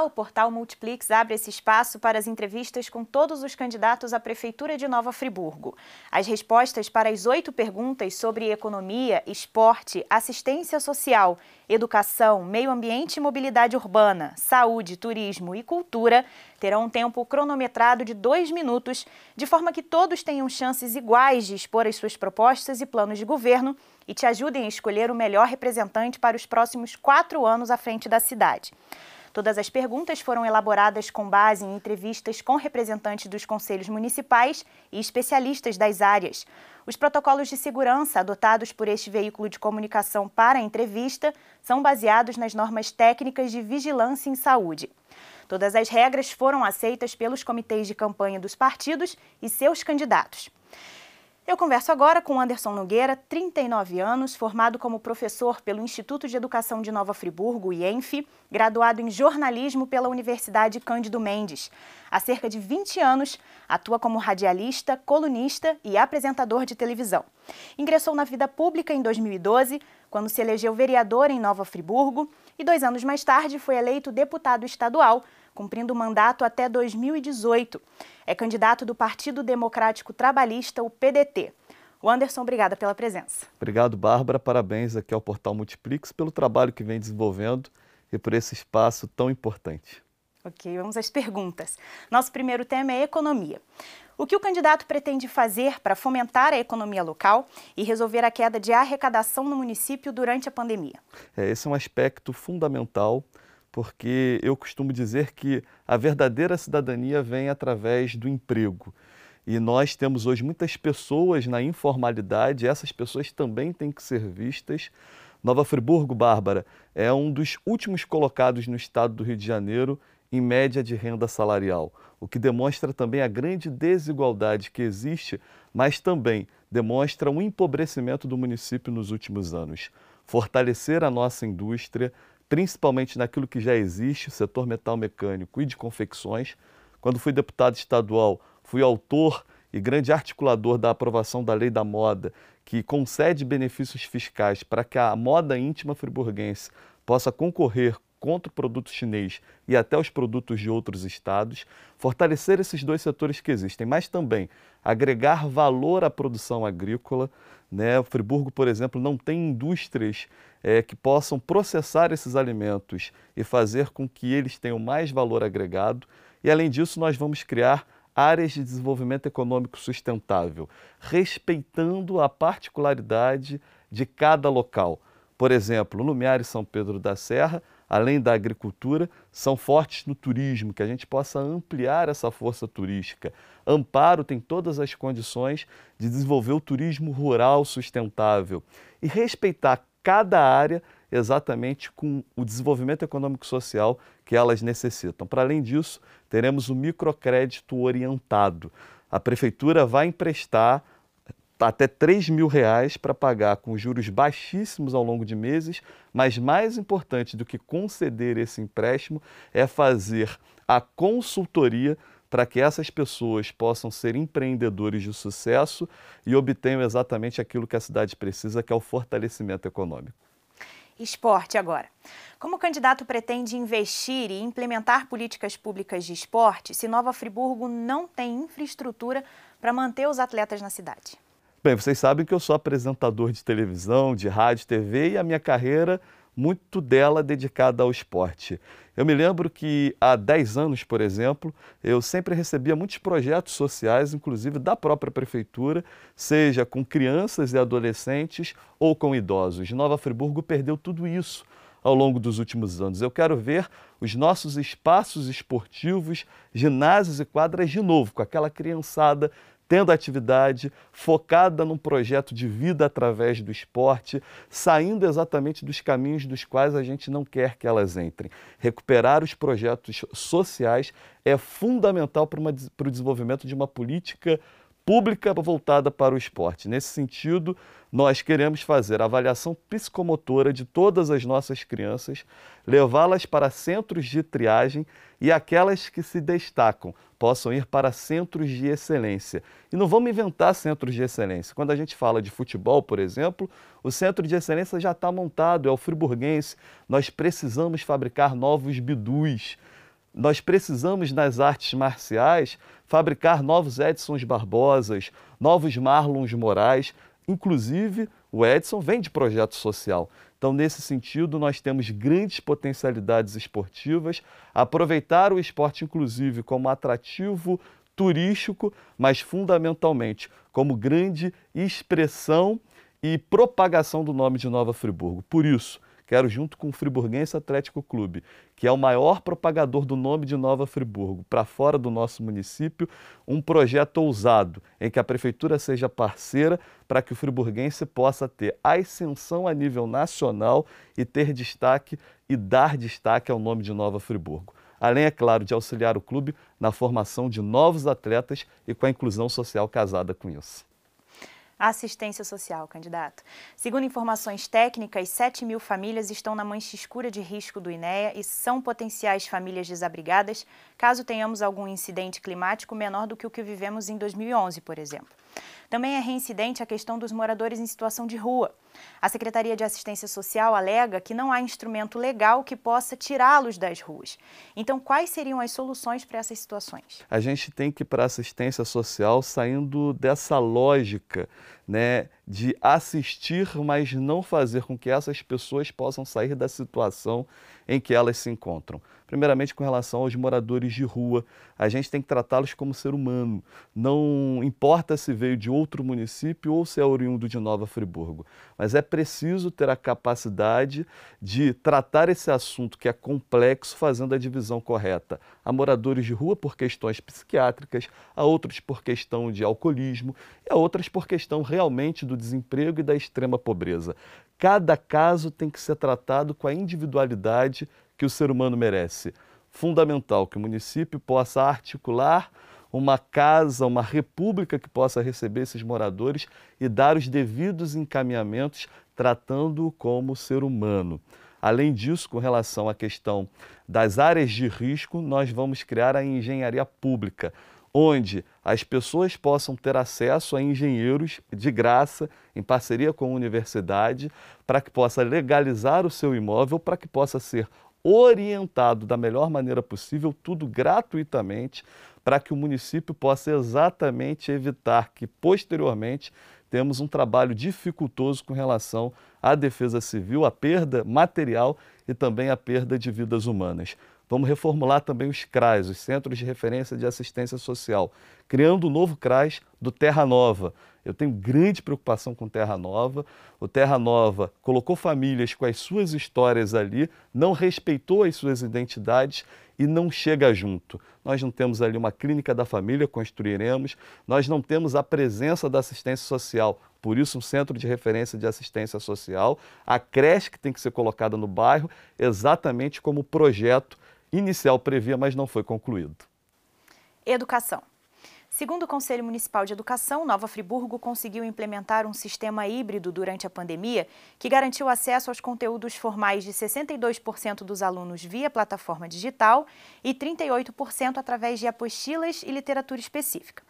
O portal Multiplix abre esse espaço para as entrevistas com todos os candidatos à Prefeitura de Nova Friburgo. As respostas para as oito perguntas sobre economia, esporte, assistência social, educação, meio ambiente e mobilidade urbana, saúde, turismo e cultura terão um tempo cronometrado de dois minutos, de forma que todos tenham chances iguais de expor as suas propostas e planos de governo e te ajudem a escolher o melhor representante para os próximos quatro anos à frente da cidade. Todas as perguntas foram elaboradas com base em entrevistas com representantes dos conselhos municipais e especialistas das áreas. Os protocolos de segurança adotados por este veículo de comunicação para a entrevista são baseados nas normas técnicas de vigilância em saúde. Todas as regras foram aceitas pelos comitês de campanha dos partidos e seus candidatos. Eu converso agora com Anderson Nogueira, 39 anos, formado como professor pelo Instituto de Educação de Nova Friburgo, IENF, graduado em jornalismo pela Universidade Cândido Mendes. Há cerca de 20 anos, atua como radialista, colunista e apresentador de televisão. Ingressou na vida pública em 2012, quando se elegeu vereador em Nova Friburgo, e dois anos mais tarde foi eleito deputado estadual cumprindo o mandato até 2018. É candidato do Partido Democrático Trabalhista, o PDT. O Anderson, obrigada pela presença. Obrigado, Bárbara. Parabéns aqui ao Portal Multiplix pelo trabalho que vem desenvolvendo e por esse espaço tão importante. Ok, vamos às perguntas. Nosso primeiro tema é economia. O que o candidato pretende fazer para fomentar a economia local e resolver a queda de arrecadação no município durante a pandemia? É, esse é um aspecto fundamental porque eu costumo dizer que a verdadeira cidadania vem através do emprego. E nós temos hoje muitas pessoas na informalidade, essas pessoas também têm que ser vistas. Nova Friburgo, Bárbara, é um dos últimos colocados no estado do Rio de Janeiro em média de renda salarial, o que demonstra também a grande desigualdade que existe, mas também demonstra o um empobrecimento do município nos últimos anos. Fortalecer a nossa indústria, principalmente naquilo que já existe, o setor metal mecânico e de confecções. Quando fui deputado estadual, fui autor e grande articulador da aprovação da Lei da Moda, que concede benefícios fiscais para que a moda íntima friburguense possa concorrer contra o produto chinês e até os produtos de outros estados, fortalecer esses dois setores que existem, mas também agregar valor à produção agrícola. Né? O Friburgo, por exemplo, não tem indústrias é, que possam processar esses alimentos e fazer com que eles tenham mais valor agregado. E, além disso, nós vamos criar áreas de desenvolvimento econômico sustentável, respeitando a particularidade de cada local. Por exemplo, Lumiar e São Pedro da Serra além da agricultura, são fortes no turismo, que a gente possa ampliar essa força turística. Amparo tem todas as condições de desenvolver o turismo rural sustentável e respeitar cada área exatamente com o desenvolvimento econômico social que elas necessitam. Para além disso, teremos o microcrédito orientado. A prefeitura vai emprestar até 3 mil reais para pagar com juros baixíssimos ao longo de meses, mas mais importante do que conceder esse empréstimo é fazer a consultoria para que essas pessoas possam ser empreendedores de sucesso e obtenham exatamente aquilo que a cidade precisa, que é o fortalecimento econômico. Esporte agora. Como o candidato pretende investir e implementar políticas públicas de esporte se Nova Friburgo não tem infraestrutura para manter os atletas na cidade? Bem, vocês sabem que eu sou apresentador de televisão, de rádio, TV e a minha carreira, muito dela dedicada ao esporte. Eu me lembro que há 10 anos, por exemplo, eu sempre recebia muitos projetos sociais, inclusive da própria prefeitura, seja com crianças e adolescentes ou com idosos. Nova Friburgo perdeu tudo isso ao longo dos últimos anos. Eu quero ver os nossos espaços esportivos, ginásios e quadras de novo, com aquela criançada tendo atividade focada num projeto de vida através do esporte, saindo exatamente dos caminhos dos quais a gente não quer que elas entrem. Recuperar os projetos sociais é fundamental para, uma, para o desenvolvimento de uma política pública voltada para o esporte. Nesse sentido, nós queremos fazer avaliação psicomotora de todas as nossas crianças, levá-las para centros de triagem e aquelas que se destacam possam ir para centros de excelência. E não vamos inventar centros de excelência. Quando a gente fala de futebol, por exemplo, o centro de excelência já está montado, é o friburguense. Nós precisamos fabricar novos bidus nós precisamos nas artes marciais fabricar novos Edsons Barbosas, novos Marlons Morais, inclusive o Edson vem de projeto social. Então, nesse sentido, nós temos grandes potencialidades esportivas, aproveitar o esporte inclusive como atrativo turístico, mas fundamentalmente como grande expressão e propagação do nome de Nova Friburgo. Por isso, quero, junto com o Friburguense Atlético Clube, que é o maior propagador do nome de Nova Friburgo para fora do nosso município, um projeto ousado em que a prefeitura seja parceira para que o friburguense possa ter ascensão a nível nacional e ter destaque e dar destaque ao nome de Nova Friburgo. Além, é claro, de auxiliar o clube na formação de novos atletas e com a inclusão social casada com isso assistência social, candidato. Segundo informações técnicas, 7 mil famílias estão na mancha escura de risco do INEA e são potenciais famílias desabrigadas caso tenhamos algum incidente climático menor do que o que vivemos em 2011, por exemplo. Também é reincidente a questão dos moradores em situação de rua. A Secretaria de Assistência Social alega que não há instrumento legal que possa tirá-los das ruas. Então, quais seriam as soluções para essas situações? A gente tem que ir para a assistência social saindo dessa lógica né, de assistir, mas não fazer com que essas pessoas possam sair da situação em que elas se encontram. Primeiramente, com relação aos moradores de rua, a gente tem que tratá-los como ser humano. Não importa se veio de outro município ou se é oriundo de Nova Friburgo, mas é preciso ter a capacidade de tratar esse assunto que é complexo, fazendo a divisão correta. Há moradores de rua por questões psiquiátricas, há outros por questão de alcoolismo e há outras por questão realmente do desemprego e da extrema pobreza. Cada caso tem que ser tratado com a individualidade que o ser humano merece. Fundamental que o município possa articular uma casa, uma república que possa receber esses moradores e dar os devidos encaminhamentos, tratando-o como ser humano. Além disso, com relação à questão das áreas de risco, nós vamos criar a engenharia pública, onde as pessoas possam ter acesso a engenheiros de graça, em parceria com a universidade, para que possa legalizar o seu imóvel, para que possa ser orientado da melhor maneira possível, tudo gratuitamente, para que o município possa exatamente evitar que, posteriormente, temos um trabalho dificultoso com relação à defesa civil, à perda material e também à perda de vidas humanas. Vamos reformular também os CRAS, os Centros de Referência de Assistência Social, criando o um novo CRAS do Terra Nova. Eu tenho grande preocupação com Terra Nova. O Terra Nova colocou famílias com as suas histórias ali, não respeitou as suas identidades e não chega junto. Nós não temos ali uma clínica da família, construiremos, nós não temos a presença da assistência social, por isso um centro de referência de assistência social, a creche que tem que ser colocada no bairro, exatamente como projeto inicial previa, mas não foi concluído. Educação. Segundo o Conselho Municipal de Educação, Nova Friburgo conseguiu implementar um sistema híbrido durante a pandemia que garantiu acesso aos conteúdos formais de 62% dos alunos via plataforma digital e 38% através de apostilas e literatura específica.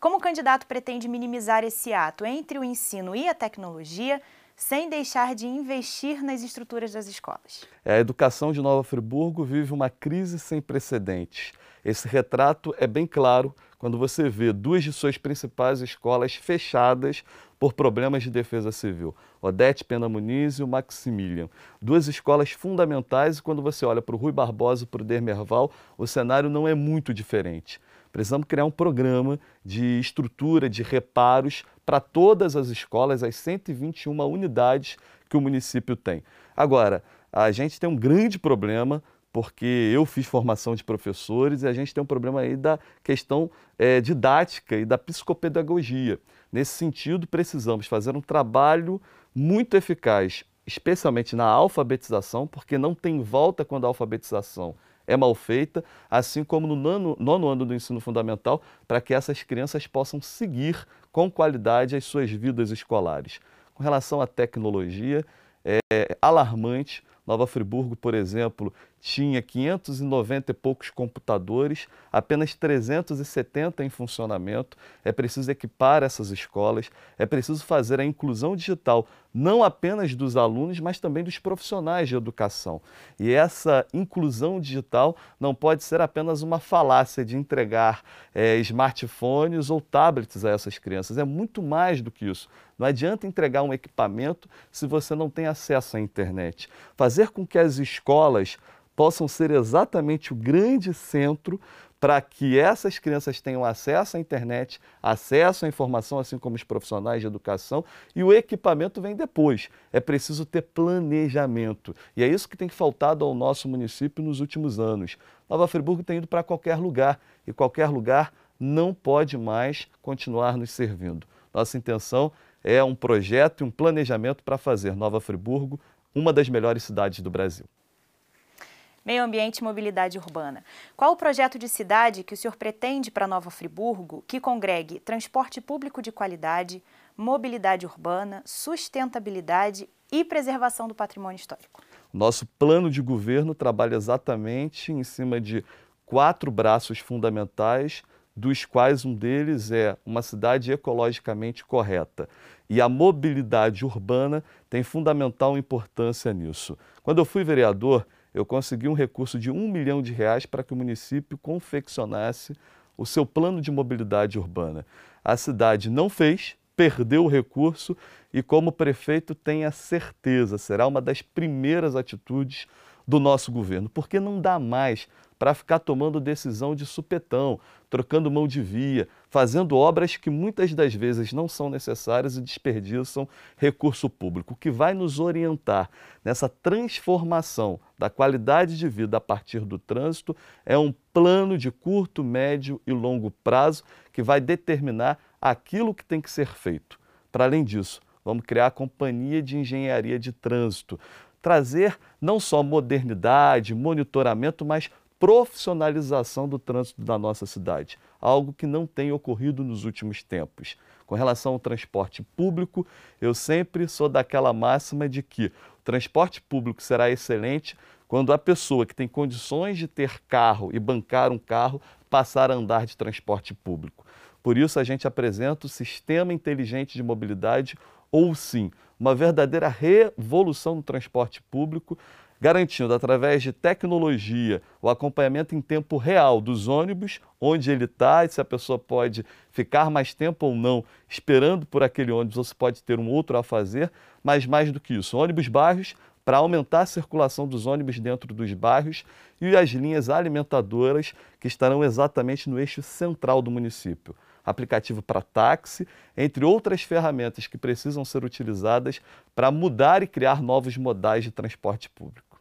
Como o candidato pretende minimizar esse ato entre o ensino e a tecnologia, sem deixar de investir nas estruturas das escolas. A educação de Nova Friburgo vive uma crise sem precedentes. Esse retrato é bem claro quando você vê duas de suas principais escolas fechadas por problemas de defesa civil, Odete Pena Muniz e o Maximilian. Duas escolas fundamentais e quando você olha para o Rui Barbosa e para o Dermerval, o cenário não é muito diferente. Precisamos criar um programa de estrutura, de reparos para todas as escolas, as 121 unidades que o município tem. Agora, a gente tem um grande problema porque eu fiz formação de professores e a gente tem um problema aí da questão é, didática e da psicopedagogia. Nesse sentido, precisamos fazer um trabalho muito eficaz, especialmente na alfabetização, porque não tem volta quando a alfabetização é mal feita, assim como no nono, nono ano do ensino fundamental, para que essas crianças possam seguir com qualidade as suas vidas escolares. Com relação à tecnologia, é alarmante. Nova Friburgo, por exemplo, tinha 590 e poucos computadores, apenas 370 em funcionamento. É preciso equipar essas escolas, é preciso fazer a inclusão digital, não apenas dos alunos, mas também dos profissionais de educação. E essa inclusão digital não pode ser apenas uma falácia de entregar é, smartphones ou tablets a essas crianças, é muito mais do que isso. Não adianta entregar um equipamento se você não tem acesso à internet. Fazer com que as escolas possam ser exatamente o grande centro para que essas crianças tenham acesso à internet, acesso à informação, assim como os profissionais de educação, e o equipamento vem depois. É preciso ter planejamento. E é isso que tem faltado ao nosso município nos últimos anos. Nova Friburgo tem ido para qualquer lugar, e qualquer lugar não pode mais continuar nos servindo. Nossa intenção é um projeto e um planejamento para fazer Nova Friburgo uma das melhores cidades do Brasil. Meio Ambiente e Mobilidade Urbana. Qual o projeto de cidade que o senhor pretende para Nova Friburgo que congregue transporte público de qualidade, mobilidade urbana, sustentabilidade e preservação do patrimônio histórico? Nosso plano de governo trabalha exatamente em cima de quatro braços fundamentais, dos quais um deles é uma cidade ecologicamente correta. E a mobilidade urbana tem fundamental importância nisso. Quando eu fui vereador, eu consegui um recurso de um milhão de reais para que o município confeccionasse o seu plano de mobilidade urbana. A cidade não fez, perdeu o recurso e, como prefeito, tenha certeza, será uma das primeiras atitudes do nosso governo, porque não dá mais para ficar tomando decisão de supetão, trocando mão de via, fazendo obras que muitas das vezes não são necessárias e desperdiçam recurso público. O que vai nos orientar nessa transformação da qualidade de vida a partir do trânsito é um plano de curto, médio e longo prazo que vai determinar aquilo que tem que ser feito. Para além disso, vamos criar a Companhia de Engenharia de Trânsito, trazer não só modernidade, monitoramento, mas profissionalização do trânsito da nossa cidade, algo que não tem ocorrido nos últimos tempos. Com relação ao transporte público, eu sempre sou daquela máxima de que o transporte público será excelente quando a pessoa que tem condições de ter carro e bancar um carro passar a andar de transporte público. Por isso, a gente apresenta o Sistema Inteligente de Mobilidade, ou SIM, uma verdadeira revolução no transporte público, garantindo, através de tecnologia, o acompanhamento em tempo real dos ônibus, onde ele está se a pessoa pode ficar mais tempo ou não esperando por aquele ônibus ou se pode ter um outro a fazer, mas mais do que isso, ônibus bairros para aumentar a circulação dos ônibus dentro dos bairros e as linhas alimentadoras que estarão exatamente no eixo central do município aplicativo para táxi, entre outras ferramentas que precisam ser utilizadas para mudar e criar novos modais de transporte público.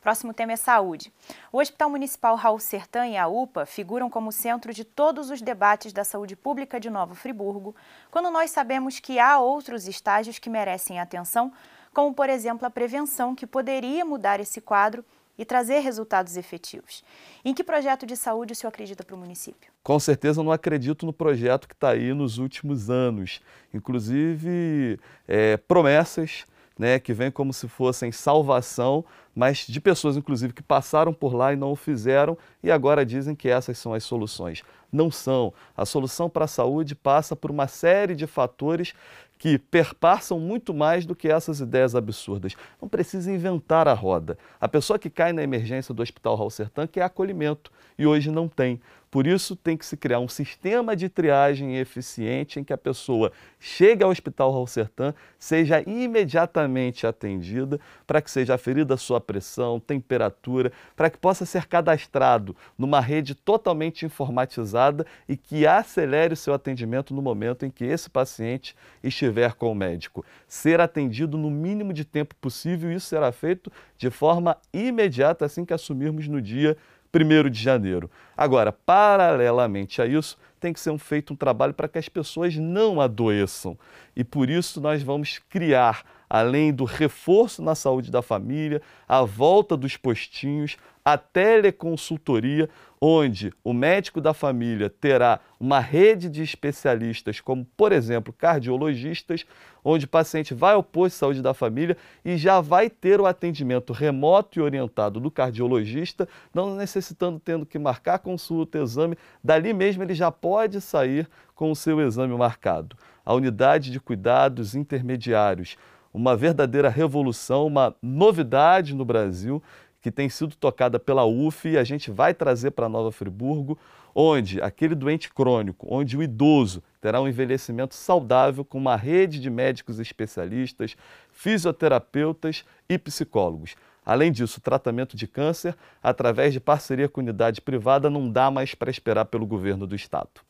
Próximo tema é saúde. O Hospital Municipal Raul Sertã e a UPA figuram como centro de todos os debates da saúde pública de Nova Friburgo, quando nós sabemos que há outros estágios que merecem atenção, como, por exemplo, a prevenção, que poderia mudar esse quadro e trazer resultados efetivos. Em que projeto de saúde o senhor acredita para o município? Com certeza não acredito no projeto que está aí nos últimos anos. Inclusive, é, promessas né, que vêm como se fossem salvação, mas de pessoas, inclusive, que passaram por lá e não o fizeram e agora dizem que essas são as soluções. Não são. A solução para a saúde passa por uma série de fatores que perpassam muito mais do que essas ideias absurdas. Não precisa inventar a roda. A pessoa que cai na emergência do Hospital Raul Sertã quer acolhimento e hoje não tem. Por isso, tem que se criar um sistema de triagem eficiente em que a pessoa chegue ao Hospital Raul Sertã, seja imediatamente atendida, para que seja aferida sua pressão, temperatura, para que possa ser cadastrado numa rede totalmente informatizada e que acelere o seu atendimento no momento em que esse paciente estiver com o médico. Ser atendido no mínimo de tempo possível, isso será feito de forma imediata assim que assumirmos no dia 1 de janeiro. Agora, paralelamente a isso, tem que ser feito um trabalho para que as pessoas não adoeçam. E por isso nós vamos criar, além do reforço na saúde da família, a volta dos postinhos, a teleconsultoria, onde o médico da família terá uma rede de especialistas, como por exemplo cardiologistas, onde o paciente vai ao posto de saúde da família e já vai ter o atendimento remoto e orientado do cardiologista, não necessitando tendo que marcar consulta, exame, dali mesmo ele já pode sair com o seu exame marcado. A unidade de cuidados intermediários, uma verdadeira revolução, uma novidade no Brasil que tem sido tocada pela UF e a gente vai trazer para Nova Friburgo, onde aquele doente crônico, onde o idoso terá um envelhecimento saudável com uma rede de médicos especialistas, fisioterapeutas e psicólogos. Além disso, o tratamento de câncer, através de parceria com unidade privada, não dá mais para esperar pelo governo do estado.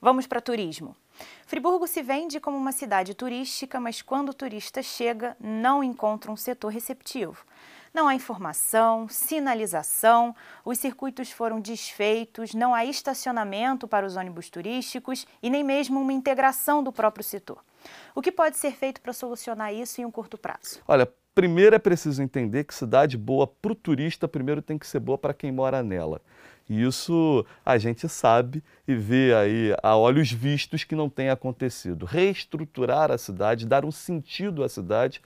Vamos para turismo. Friburgo se vende como uma cidade turística, mas quando o turista chega, não encontra um setor receptivo. Não há informação, sinalização, os circuitos foram desfeitos, não há estacionamento para os ônibus turísticos e nem mesmo uma integração do próprio setor. O que pode ser feito para solucionar isso em um curto prazo? Olha, primeiro é preciso entender que cidade boa para o turista primeiro tem que ser boa para quem mora nela. E isso a gente sabe e vê aí a olhos vistos que não tem acontecido. Reestruturar a cidade, dar um sentido à cidade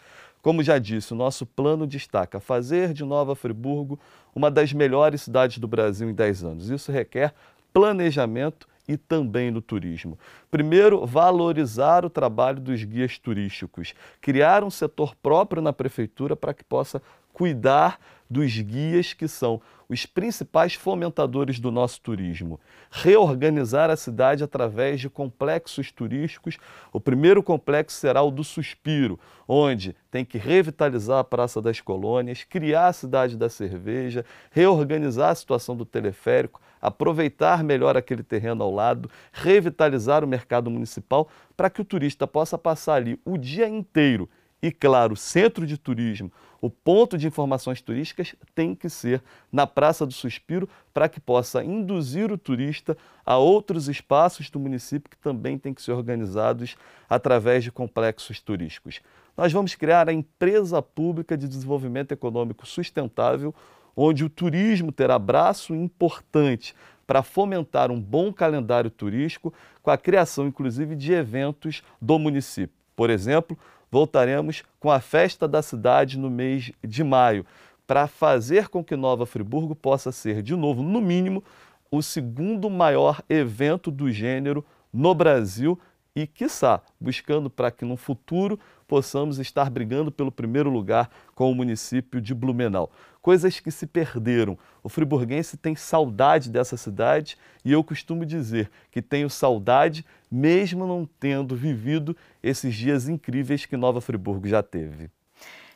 como já disse, o nosso plano destaca fazer de Nova Friburgo uma das melhores cidades do Brasil em 10 anos. Isso requer planejamento e também no turismo. Primeiro, valorizar o trabalho dos guias turísticos, criar um setor próprio na prefeitura para que possa cuidar dos guias que são os principais fomentadores do nosso turismo. Reorganizar a cidade através de complexos turísticos. O primeiro complexo será o do Suspiro, onde tem que revitalizar a Praça das Colônias, criar a cidade da cerveja, reorganizar a situação do teleférico, aproveitar melhor aquele terreno ao lado, revitalizar o mercado municipal para que o turista possa passar ali o dia inteiro e, claro, centro de turismo, o ponto de informações turísticas tem que ser na Praça do Suspiro para que possa induzir o turista a outros espaços do município que também têm que ser organizados através de complexos turísticos. Nós vamos criar a Empresa Pública de Desenvolvimento Econômico Sustentável, onde o turismo terá braço importante para fomentar um bom calendário turístico, com a criação, inclusive, de eventos do município. Por exemplo, voltaremos com a festa da cidade no mês de maio, para fazer com que Nova Friburgo possa ser, de novo, no mínimo, o segundo maior evento do gênero no Brasil e, quiçá, buscando para que no futuro possamos estar brigando pelo primeiro lugar com o município de Blumenau. Coisas que se perderam. O friburguense tem saudade dessa cidade e eu costumo dizer que tenho saudade mesmo não tendo vivido esses dias incríveis que Nova Friburgo já teve.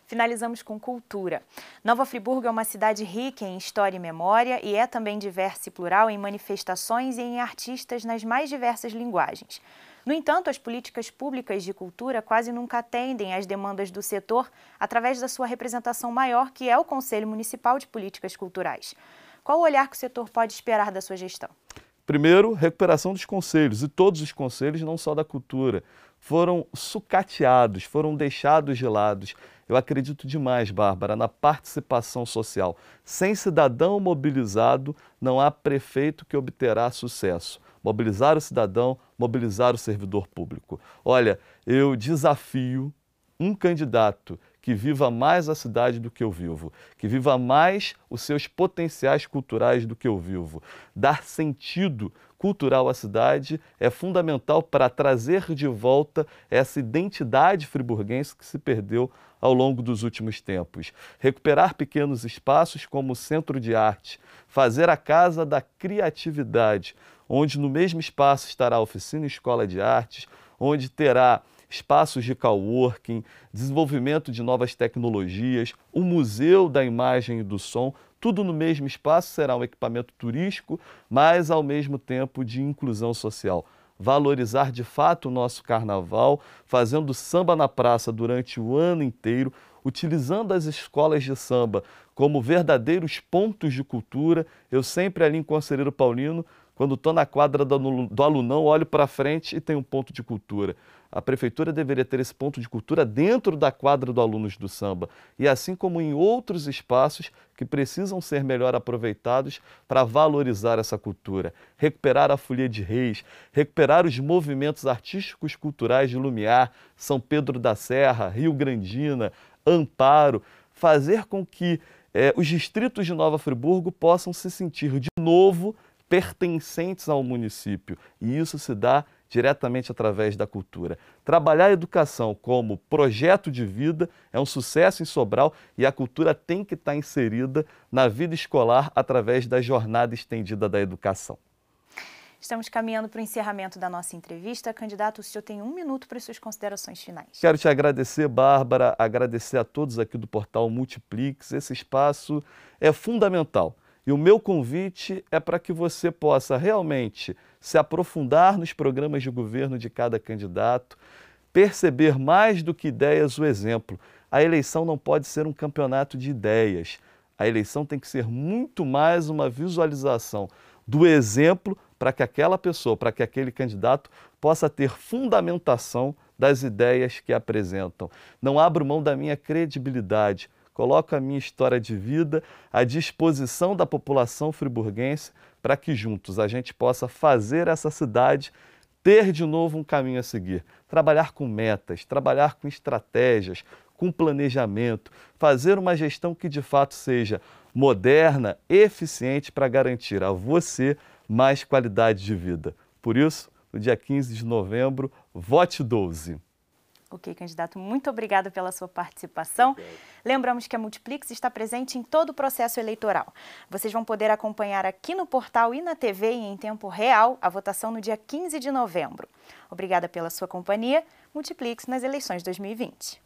Finalizamos com cultura. Nova Friburgo é uma cidade rica em história e memória e é também diversa e plural em manifestações e em artistas nas mais diversas linguagens. No entanto, as políticas públicas de cultura quase nunca atendem às demandas do setor através da sua representação maior, que é o Conselho Municipal de Políticas Culturais. Qual o olhar que o setor pode esperar da sua gestão? Primeiro, recuperação dos conselhos, e todos os conselhos, não só da cultura, foram sucateados, foram deixados de lado. Eu acredito demais, Bárbara, na participação social. Sem cidadão mobilizado, não há prefeito que obterá sucesso mobilizar o cidadão, mobilizar o servidor público. Olha, eu desafio um candidato que viva mais a cidade do que eu vivo, que viva mais os seus potenciais culturais do que eu vivo. Dar sentido cultural à cidade é fundamental para trazer de volta essa identidade friburguense que se perdeu ao longo dos últimos tempos. Recuperar pequenos espaços como o Centro de Arte, fazer a Casa da Criatividade, onde no mesmo espaço estará a oficina Escola de Artes, onde terá espaços de coworking, desenvolvimento de novas tecnologias, o Museu da Imagem e do Som, tudo no mesmo espaço será um equipamento turístico, mas ao mesmo tempo de inclusão social. valorizar de fato o nosso carnaval, fazendo samba na praça durante o ano inteiro, utilizando as escolas de samba como verdadeiros pontos de cultura. Eu sempre ali em Conselheiro Paulino, quando estou na quadra do, alunão, olho para frente e tem um ponto de cultura. A prefeitura deveria ter esse ponto de cultura dentro da quadra do alunos do samba. E assim como em outros espaços que precisam ser melhor aproveitados para valorizar essa cultura, recuperar a Folia de Reis, recuperar os movimentos artísticos culturais de Lumiar, São Pedro da Serra, Rio Grandina, Amparo, fazer com que é, os distritos de Nova Friburgo possam se sentir de novo pertencentes ao município. E isso se dá diretamente através da cultura. Trabalhar a educação como projeto de vida é um sucesso em Sobral e a cultura tem que estar inserida na vida escolar através da jornada estendida da educação. Estamos caminhando para o encerramento da nossa entrevista. Candidato, o senhor tem um minuto para as suas considerações finais. Quero te agradecer, Bárbara, agradecer a todos aqui do portal Multiplix. Esse espaço é fundamental. E o meu convite é para que você possa realmente se aprofundar nos programas de governo de cada candidato, perceber mais do que ideias o exemplo. A eleição não pode ser um campeonato de ideias. A eleição tem que ser muito mais uma visualização do exemplo para que aquela pessoa, para que aquele candidato possa ter fundamentação das ideias que apresentam. Não abro mão da minha credibilidade coloco a minha história de vida à disposição da população friburguense para que juntos a gente possa fazer essa cidade ter de novo um caminho a seguir. Trabalhar com metas, trabalhar com estratégias, com planejamento, fazer uma gestão que de fato seja moderna, eficiente para garantir a você mais qualidade de vida. Por isso, no dia 15 de novembro, vote 12. Ok, candidato, muito obrigada pela sua participação. Lembramos que a Multiplix está presente em todo o processo eleitoral. Vocês vão poder acompanhar aqui no portal e na TV e em tempo real a votação no dia 15 de novembro. Obrigada pela sua companhia. Multiplix nas eleições 2020.